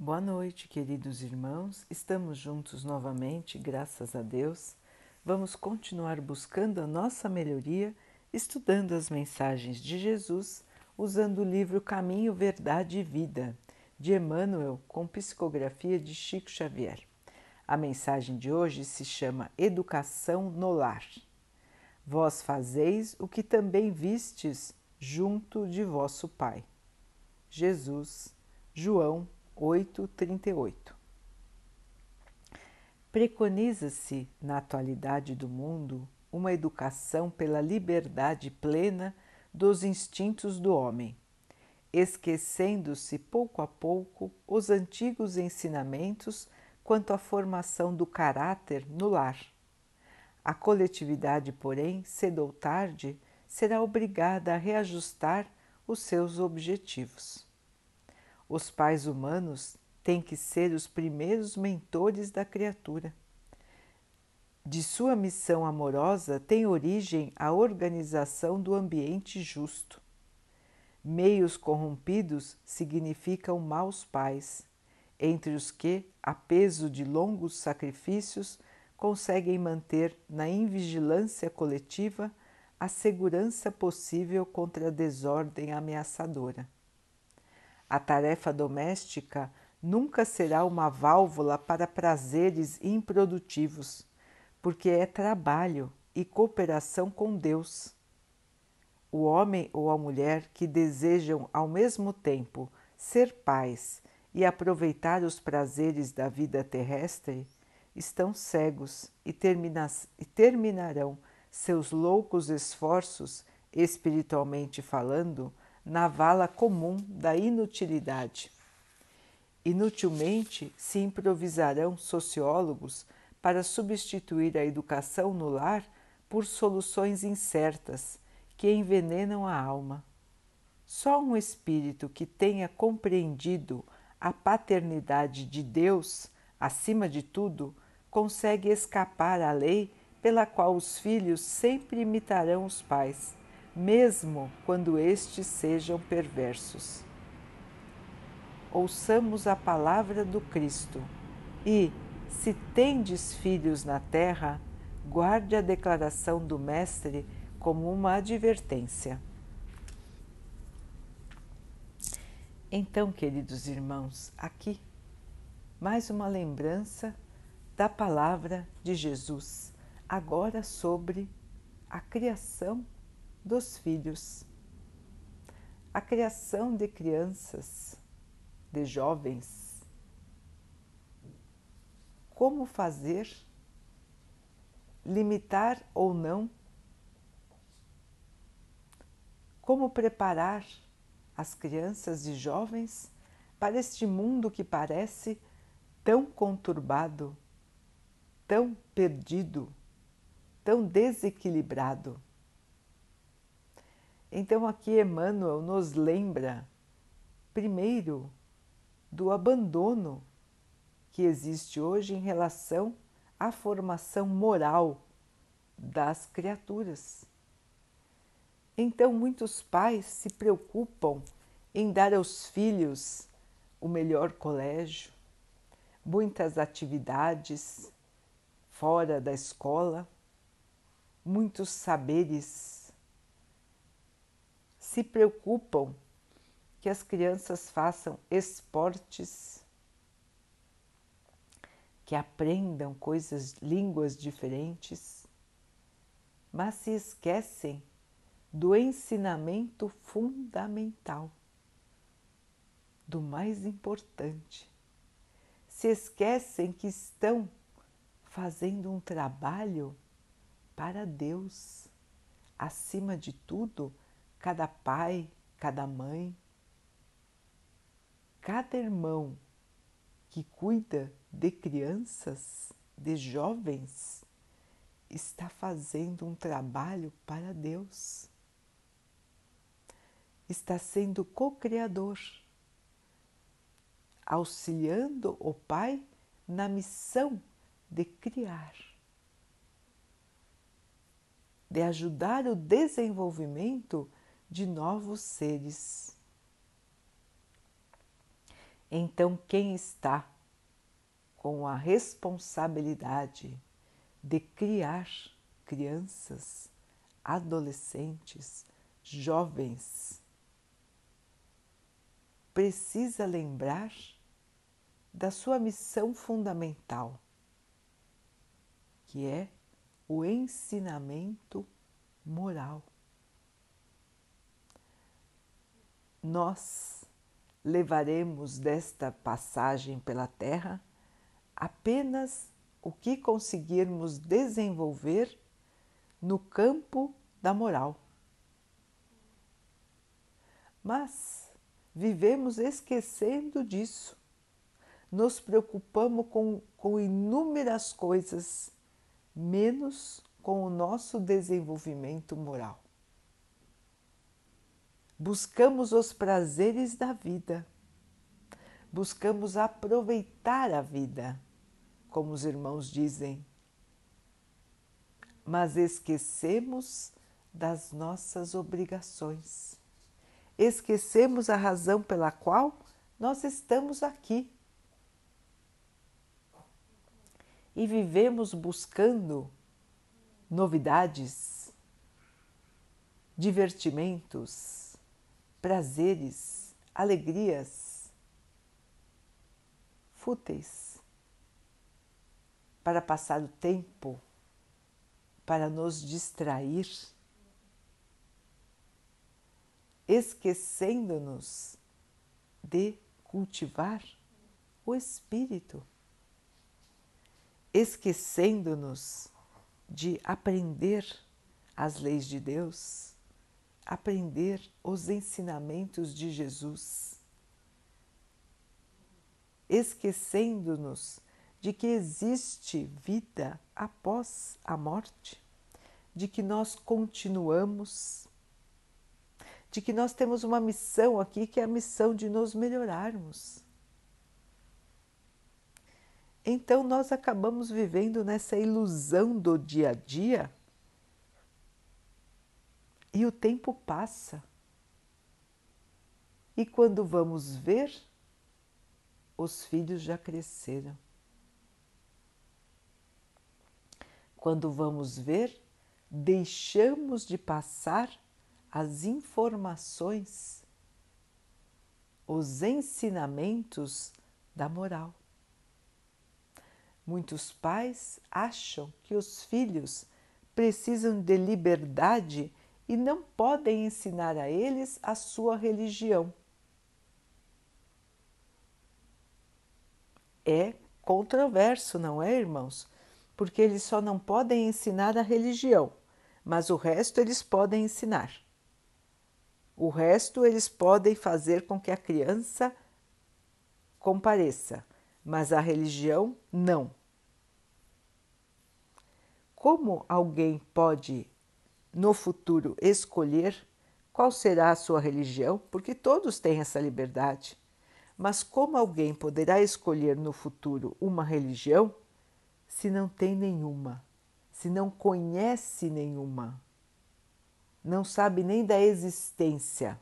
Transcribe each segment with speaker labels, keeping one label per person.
Speaker 1: Boa noite, queridos irmãos. Estamos juntos novamente, graças a Deus. Vamos continuar buscando a nossa melhoria, estudando as mensagens de Jesus, usando o livro Caminho, Verdade e Vida, de Emmanuel, com psicografia de Chico Xavier. A mensagem de hoje se chama Educação no Lar. Vós fazeis o que também vistes junto de vosso Pai. Jesus, João 8:38. Preconiza-se na atualidade do mundo uma educação pela liberdade plena dos instintos do homem, esquecendo-se pouco a pouco os antigos ensinamentos quanto à formação do caráter no lar. A coletividade, porém, cedo ou tarde, será obrigada a reajustar os seus objetivos. Os pais humanos têm que ser os primeiros mentores da criatura. De sua missão amorosa tem origem a organização do ambiente justo. Meios corrompidos significam maus pais, entre os que, a peso de longos sacrifícios, conseguem manter na invigilância coletiva a segurança possível contra a desordem ameaçadora. A tarefa doméstica nunca será uma válvula para prazeres improdutivos, porque é trabalho e cooperação com Deus. O homem ou a mulher que desejam ao mesmo tempo ser pais e aproveitar os prazeres da vida terrestre estão cegos e, termina e terminarão seus loucos esforços, espiritualmente falando, na vala comum da inutilidade. Inutilmente se improvisarão sociólogos para substituir a educação no lar por soluções incertas que envenenam a alma. Só um espírito que tenha compreendido a paternidade de Deus, acima de tudo, consegue escapar à lei pela qual os filhos sempre imitarão os pais mesmo quando estes sejam perversos. Ouçamos a palavra do Cristo e, se tendes filhos na terra, guarde a declaração do Mestre como uma advertência. Então, queridos irmãos, aqui mais uma lembrança da palavra de Jesus, agora sobre a criação dos filhos. A criação de crianças, de jovens. Como fazer? Limitar ou não? Como preparar as crianças e jovens para este mundo que parece tão conturbado, tão perdido, tão desequilibrado? Então, aqui Emmanuel nos lembra, primeiro, do abandono que existe hoje em relação à formação moral das criaturas. Então, muitos pais se preocupam em dar aos filhos o melhor colégio, muitas atividades fora da escola, muitos saberes se preocupam que as crianças façam esportes, que aprendam coisas, línguas diferentes, mas se esquecem do ensinamento fundamental, do mais importante. Se esquecem que estão fazendo um trabalho para Deus, acima de tudo, cada pai, cada mãe, cada irmão que cuida de crianças, de jovens, está fazendo um trabalho para Deus. Está sendo co-criador, auxiliando o Pai na missão de criar, de ajudar o desenvolvimento de novos seres. Então, quem está com a responsabilidade de criar crianças, adolescentes, jovens, precisa lembrar da sua missão fundamental, que é o ensinamento moral. Nós levaremos desta passagem pela Terra apenas o que conseguirmos desenvolver no campo da moral. Mas vivemos esquecendo disso. Nos preocupamos com, com inúmeras coisas, menos com o nosso desenvolvimento moral. Buscamos os prazeres da vida, buscamos aproveitar a vida, como os irmãos dizem, mas esquecemos das nossas obrigações, esquecemos a razão pela qual nós estamos aqui. E vivemos buscando novidades, divertimentos, prazeres, alegrias fúteis para passar o tempo, para nos distrair, esquecendo-nos de cultivar o espírito, esquecendo-nos de aprender as leis de Deus, aprender os ensinamentos de Jesus, esquecendo-nos de que existe vida após a morte, de que nós continuamos, de que nós temos uma missão aqui que é a missão de nos melhorarmos. Então nós acabamos vivendo nessa ilusão do dia a dia e o tempo passa. E quando vamos ver, os filhos já cresceram. Quando vamos ver, deixamos de passar as informações, os ensinamentos da moral. Muitos pais acham que os filhos precisam de liberdade e não podem ensinar a eles a sua religião. É controverso, não é, irmãos? Porque eles só não podem ensinar a religião, mas o resto eles podem ensinar. O resto eles podem fazer com que a criança compareça, mas a religião não. Como alguém pode no futuro escolher qual será a sua religião, porque todos têm essa liberdade. Mas como alguém poderá escolher no futuro uma religião se não tem nenhuma, se não conhece nenhuma, não sabe nem da existência?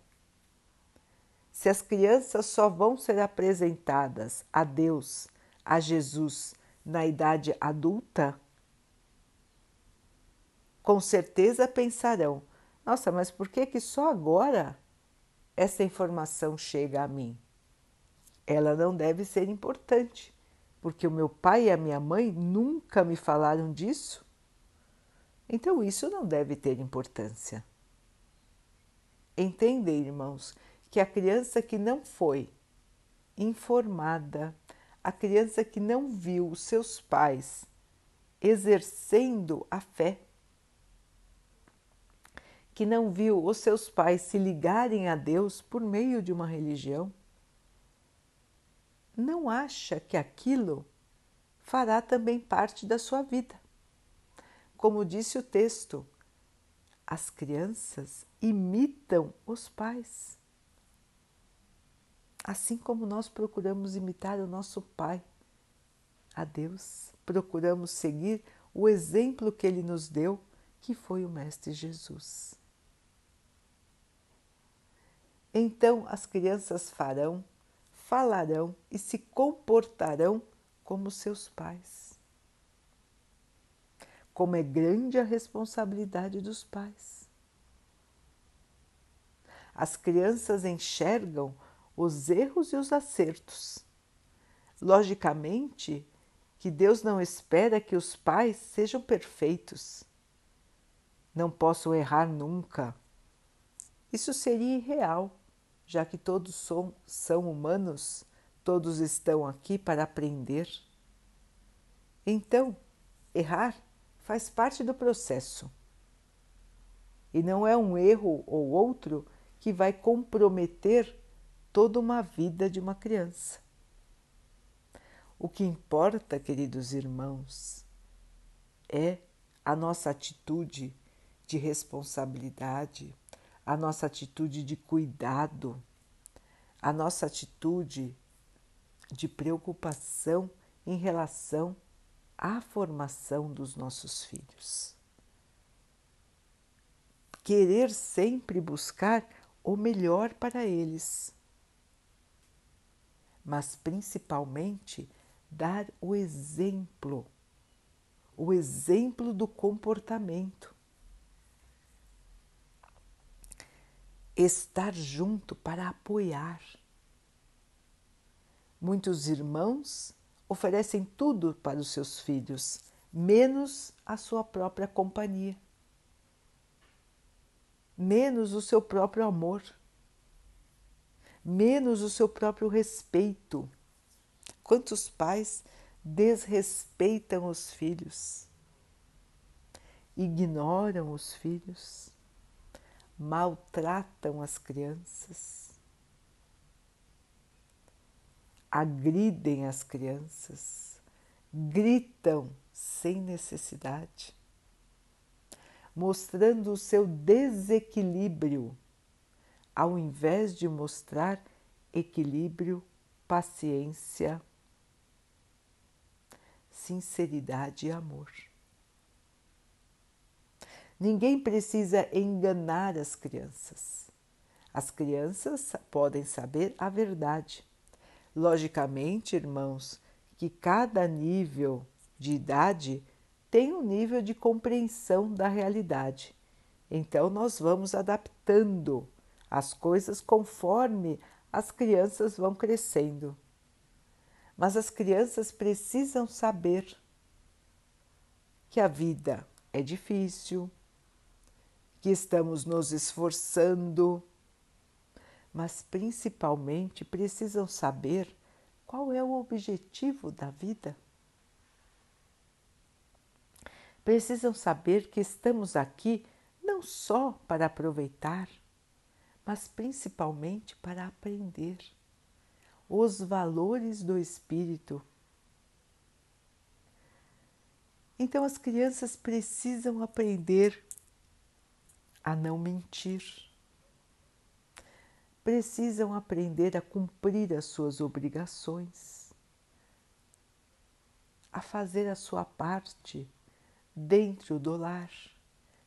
Speaker 1: Se as crianças só vão ser apresentadas a Deus, a Jesus, na idade adulta, com certeza pensarão: nossa, mas por que, que só agora essa informação chega a mim? Ela não deve ser importante, porque o meu pai e a minha mãe nunca me falaram disso. Então isso não deve ter importância. Entendem, irmãos, que a criança que não foi informada, a criança que não viu os seus pais exercendo a fé, que não viu os seus pais se ligarem a Deus por meio de uma religião, não acha que aquilo fará também parte da sua vida. Como disse o texto, as crianças imitam os pais. Assim como nós procuramos imitar o nosso Pai, a Deus, procuramos seguir o exemplo que ele nos deu, que foi o Mestre Jesus. Então as crianças farão falarão e se comportarão como seus pais. Como é grande a responsabilidade dos pais. As crianças enxergam os erros e os acertos. Logicamente que Deus não espera que os pais sejam perfeitos. Não posso errar nunca. Isso seria irreal, já que todos são, são humanos, todos estão aqui para aprender. Então, errar faz parte do processo. E não é um erro ou outro que vai comprometer toda uma vida de uma criança. O que importa, queridos irmãos, é a nossa atitude de responsabilidade, a nossa atitude de cuidado, a nossa atitude de preocupação em relação à formação dos nossos filhos. Querer sempre buscar o melhor para eles mas principalmente dar o exemplo, o exemplo do comportamento. Estar junto para apoiar. Muitos irmãos oferecem tudo para os seus filhos, menos a sua própria companhia, menos o seu próprio amor menos o seu próprio respeito. Quantos pais desrespeitam os filhos, ignoram os filhos, maltratam as crianças, agridem as crianças, gritam sem necessidade, mostrando o seu desequilíbrio ao invés de mostrar equilíbrio, paciência, sinceridade e amor. Ninguém precisa enganar as crianças. As crianças podem saber a verdade. Logicamente, irmãos, que cada nível de idade tem um nível de compreensão da realidade. Então, nós vamos adaptando as coisas conforme as crianças vão crescendo. Mas as crianças precisam saber que a vida é difícil, que estamos nos esforçando, mas principalmente precisam saber qual é o objetivo da vida. Precisam saber que estamos aqui não só para aproveitar, mas principalmente para aprender os valores do espírito. Então as crianças precisam aprender a não mentir, precisam aprender a cumprir as suas obrigações, a fazer a sua parte dentro do lar,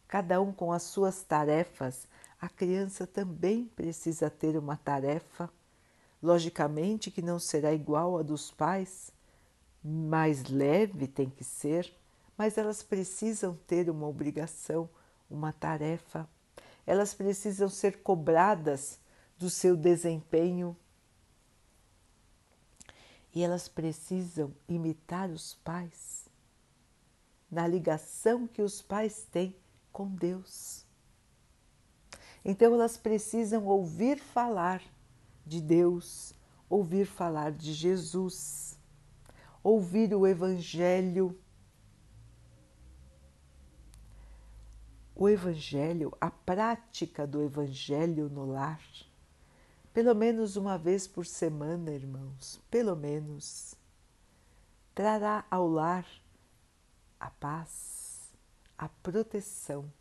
Speaker 1: cada um com as suas tarefas. A criança também precisa ter uma tarefa, logicamente que não será igual à dos pais, mais leve tem que ser, mas elas precisam ter uma obrigação, uma tarefa. Elas precisam ser cobradas do seu desempenho e elas precisam imitar os pais na ligação que os pais têm com Deus. Então elas precisam ouvir falar de Deus, ouvir falar de Jesus, ouvir o Evangelho. O Evangelho, a prática do Evangelho no lar, pelo menos uma vez por semana, irmãos, pelo menos, trará ao lar a paz, a proteção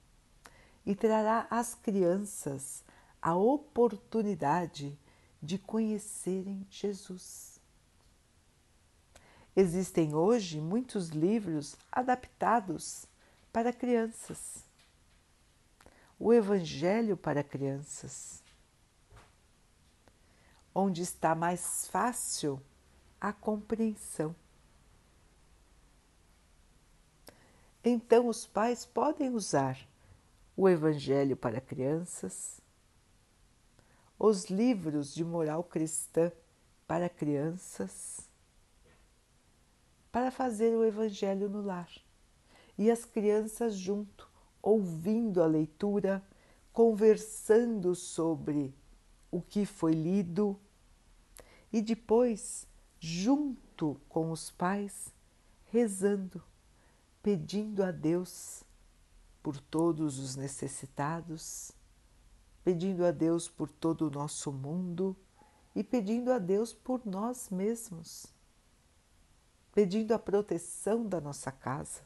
Speaker 1: e trará às crianças a oportunidade de conhecerem Jesus. Existem hoje muitos livros adaptados para crianças. O Evangelho para crianças. onde está mais fácil a compreensão. Então, os pais podem usar o Evangelho para crianças, os livros de moral cristã para crianças, para fazer o Evangelho no lar. E as crianças junto, ouvindo a leitura, conversando sobre o que foi lido e depois, junto com os pais, rezando, pedindo a Deus por todos os necessitados, pedindo a Deus por todo o nosso mundo e pedindo a Deus por nós mesmos, pedindo a proteção da nossa casa,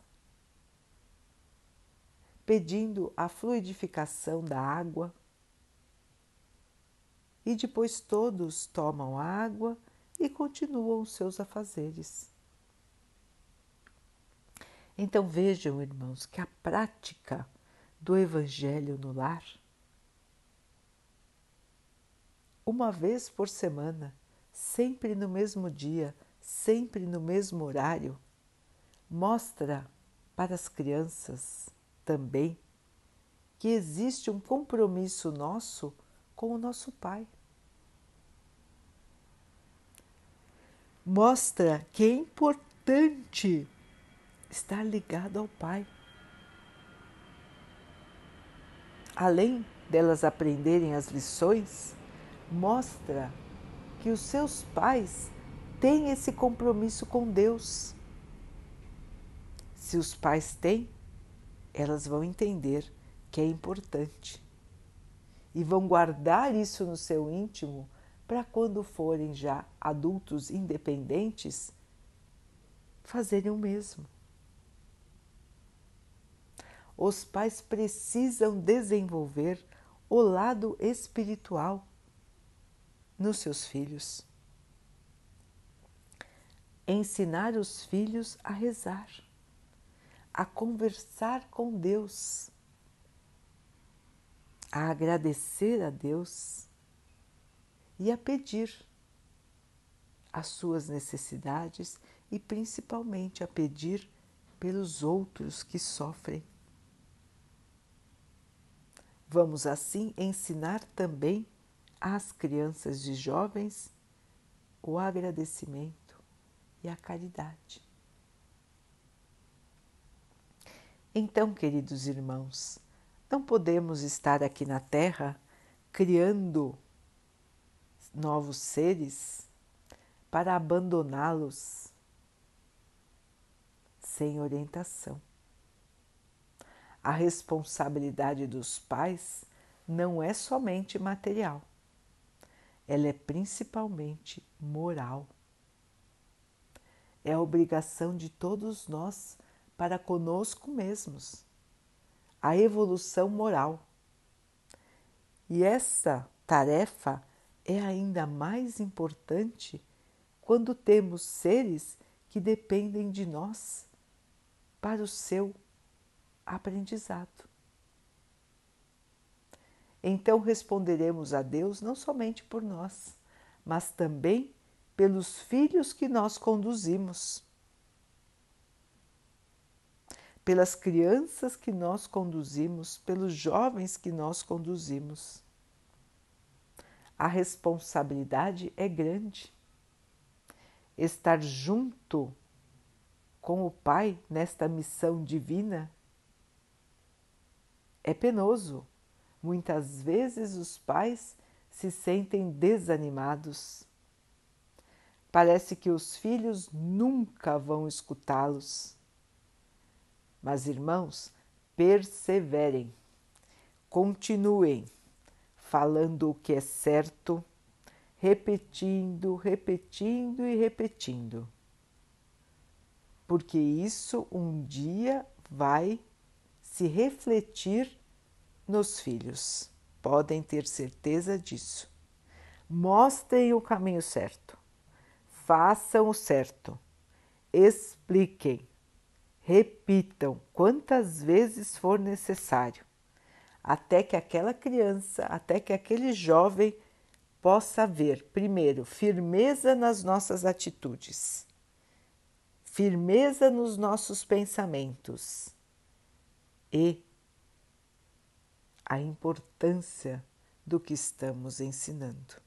Speaker 1: pedindo a fluidificação da água. E depois todos tomam água e continuam seus afazeres. Então vejam, irmãos, que a prática do Evangelho no lar, uma vez por semana, sempre no mesmo dia, sempre no mesmo horário, mostra para as crianças também que existe um compromisso nosso com o nosso Pai. Mostra que é importante estar ligado ao Pai. Além delas aprenderem as lições, mostra que os seus pais têm esse compromisso com Deus. Se os pais têm, elas vão entender que é importante e vão guardar isso no seu íntimo para quando forem já adultos independentes fazerem o mesmo. Os pais precisam desenvolver o lado espiritual nos seus filhos. Ensinar os filhos a rezar a conversar com Deus, a agradecer a Deus e a pedir as suas necessidades e principalmente a pedir pelos outros que sofrem. Vamos assim ensinar também às crianças e jovens o agradecimento e a caridade. Então, queridos irmãos, não podemos estar aqui na Terra criando novos seres para abandoná-los sem orientação. A responsabilidade dos pais não é somente material, ela é principalmente moral. É a obrigação de todos nós para conosco mesmos, a evolução moral. E essa tarefa é ainda mais importante quando temos seres que dependem de nós para o seu aprendizado. Então responderemos a Deus não somente por nós, mas também pelos filhos que nós conduzimos pelas crianças que nós conduzimos, pelos jovens que nós conduzimos. A responsabilidade é grande. Estar junto com o Pai nesta missão divina é penoso. Muitas vezes os pais se sentem desanimados. Parece que os filhos nunca vão escutá-los mas, irmãos, perseverem, continuem falando o que é certo, repetindo, repetindo e repetindo. Porque isso um dia vai se refletir nos filhos. Podem ter certeza disso. Mostrem o caminho certo, façam o certo, expliquem, Repitam quantas vezes for necessário, até que aquela criança, até que aquele jovem possa haver, primeiro, firmeza nas nossas atitudes, firmeza nos nossos pensamentos e a importância do que estamos ensinando.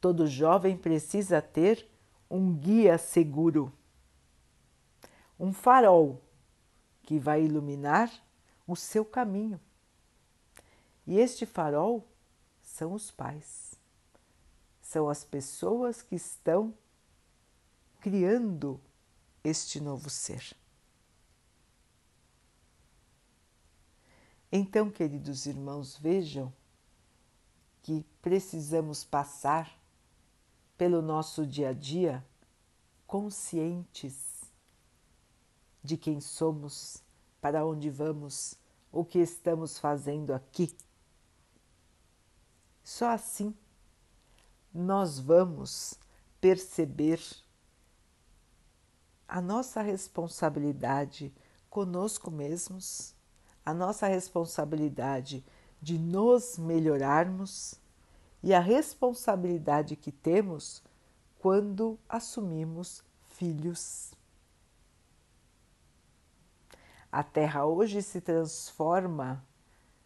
Speaker 1: Todo jovem precisa ter um guia seguro, um farol que vai iluminar o seu caminho. E este farol são os pais, são as pessoas que estão criando este novo ser. Então, queridos irmãos, vejam que precisamos passar pelo nosso dia a dia conscientes de quem somos, para onde vamos, o que estamos fazendo aqui. Só assim nós vamos perceber a nossa responsabilidade conosco mesmos, a nossa responsabilidade de nos melhorarmos e a responsabilidade que temos quando assumimos filhos. A Terra hoje se transforma,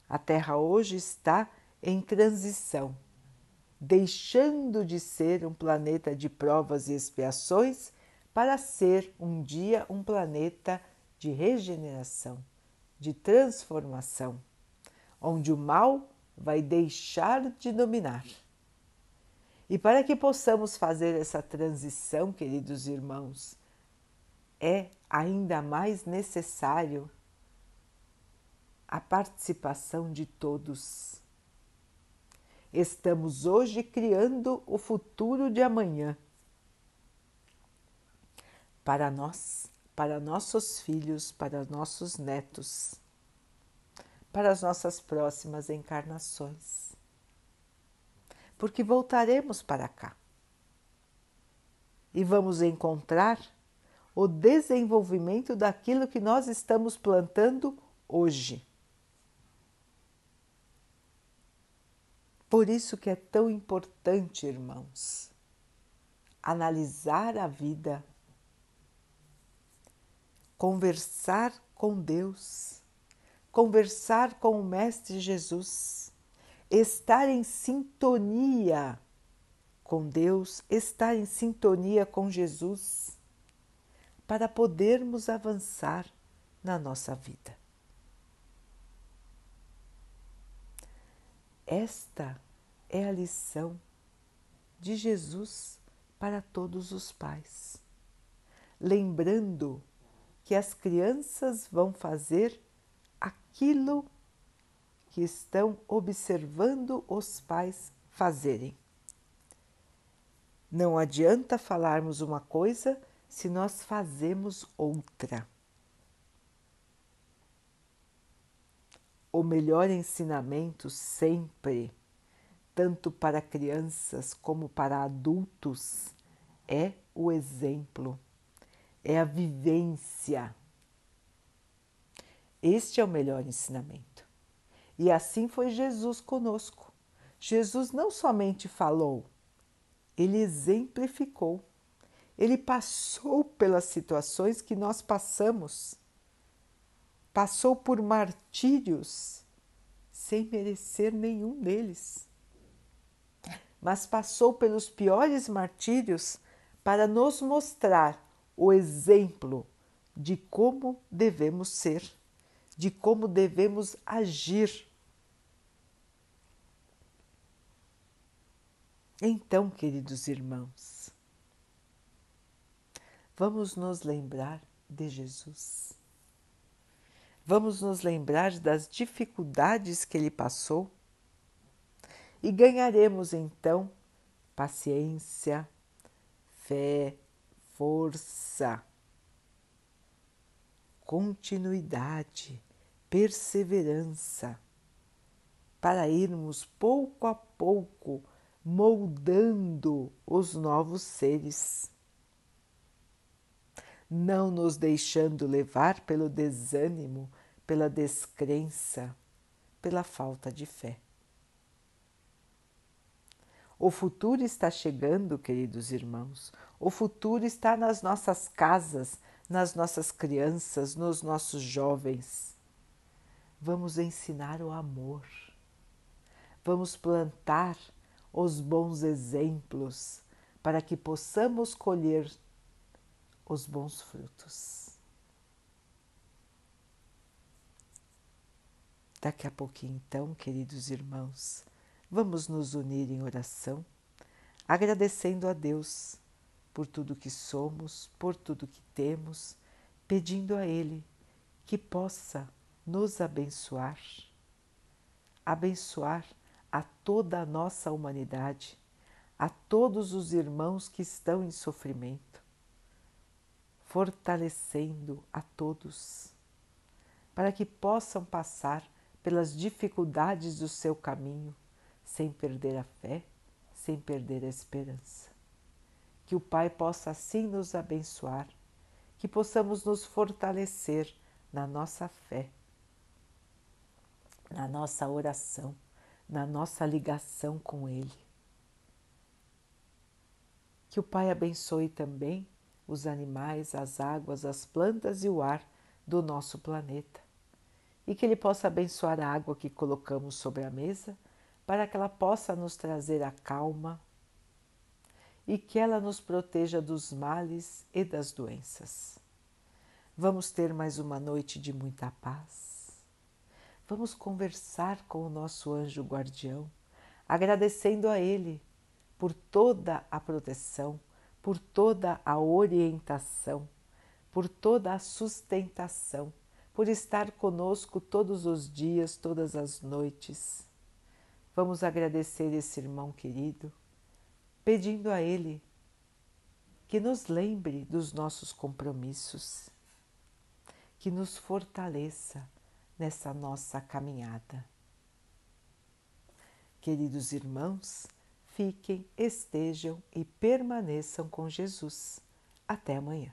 Speaker 1: a Terra hoje está em transição, deixando de ser um planeta de provas e expiações para ser um dia um planeta de regeneração, de transformação, onde o mal vai deixar de dominar. E para que possamos fazer essa transição, queridos irmãos, é ainda mais necessário a participação de todos. Estamos hoje criando o futuro de amanhã para nós, para nossos filhos, para nossos netos para as nossas próximas encarnações. Porque voltaremos para cá e vamos encontrar o desenvolvimento daquilo que nós estamos plantando hoje. Por isso que é tão importante, irmãos, analisar a vida, conversar com Deus conversar com o Mestre Jesus, estar em sintonia com Deus, estar em sintonia com Jesus, para podermos avançar na nossa vida. Esta é a lição de Jesus para todos os pais. Lembrando que as crianças vão fazer aquilo que estão observando os pais fazerem. Não adianta falarmos uma coisa se nós fazemos outra. O melhor ensinamento sempre, tanto para crianças como para adultos, é o exemplo, é a vivência este é o melhor ensinamento. E assim foi Jesus conosco. Jesus não somente falou, ele exemplificou. Ele passou pelas situações que nós passamos. Passou por martírios sem merecer nenhum deles. Mas passou pelos piores martírios para nos mostrar o exemplo de como devemos ser de como devemos agir. Então, queridos irmãos, vamos nos lembrar de Jesus. Vamos nos lembrar das dificuldades que ele passou e ganharemos então paciência, fé, força continuidade, perseverança, para irmos pouco a pouco moldando os novos seres, não nos deixando levar pelo desânimo, pela descrença, pela falta de fé. O futuro está chegando, queridos irmãos. O futuro está nas nossas casas, nas nossas crianças, nos nossos jovens. Vamos ensinar o amor. Vamos plantar os bons exemplos para que possamos colher os bons frutos. Daqui a pouquinho, então, queridos irmãos, Vamos nos unir em oração, agradecendo a Deus por tudo que somos, por tudo que temos, pedindo a Ele que possa nos abençoar, abençoar a toda a nossa humanidade, a todos os irmãos que estão em sofrimento, fortalecendo a todos, para que possam passar pelas dificuldades do seu caminho sem perder a fé, sem perder a esperança. Que o Pai possa assim nos abençoar, que possamos nos fortalecer na nossa fé, na nossa oração, na nossa ligação com Ele. Que o Pai abençoe também os animais, as águas, as plantas e o ar do nosso planeta. E que Ele possa abençoar a água que colocamos sobre a mesa para que ela possa nos trazer a calma e que ela nos proteja dos males e das doenças. Vamos ter mais uma noite de muita paz. Vamos conversar com o nosso anjo guardião, agradecendo a ele por toda a proteção, por toda a orientação, por toda a sustentação, por estar conosco todos os dias, todas as noites. Vamos agradecer esse irmão querido, pedindo a ele que nos lembre dos nossos compromissos, que nos fortaleça nessa nossa caminhada. Queridos irmãos, fiquem, estejam e permaneçam com Jesus. Até amanhã.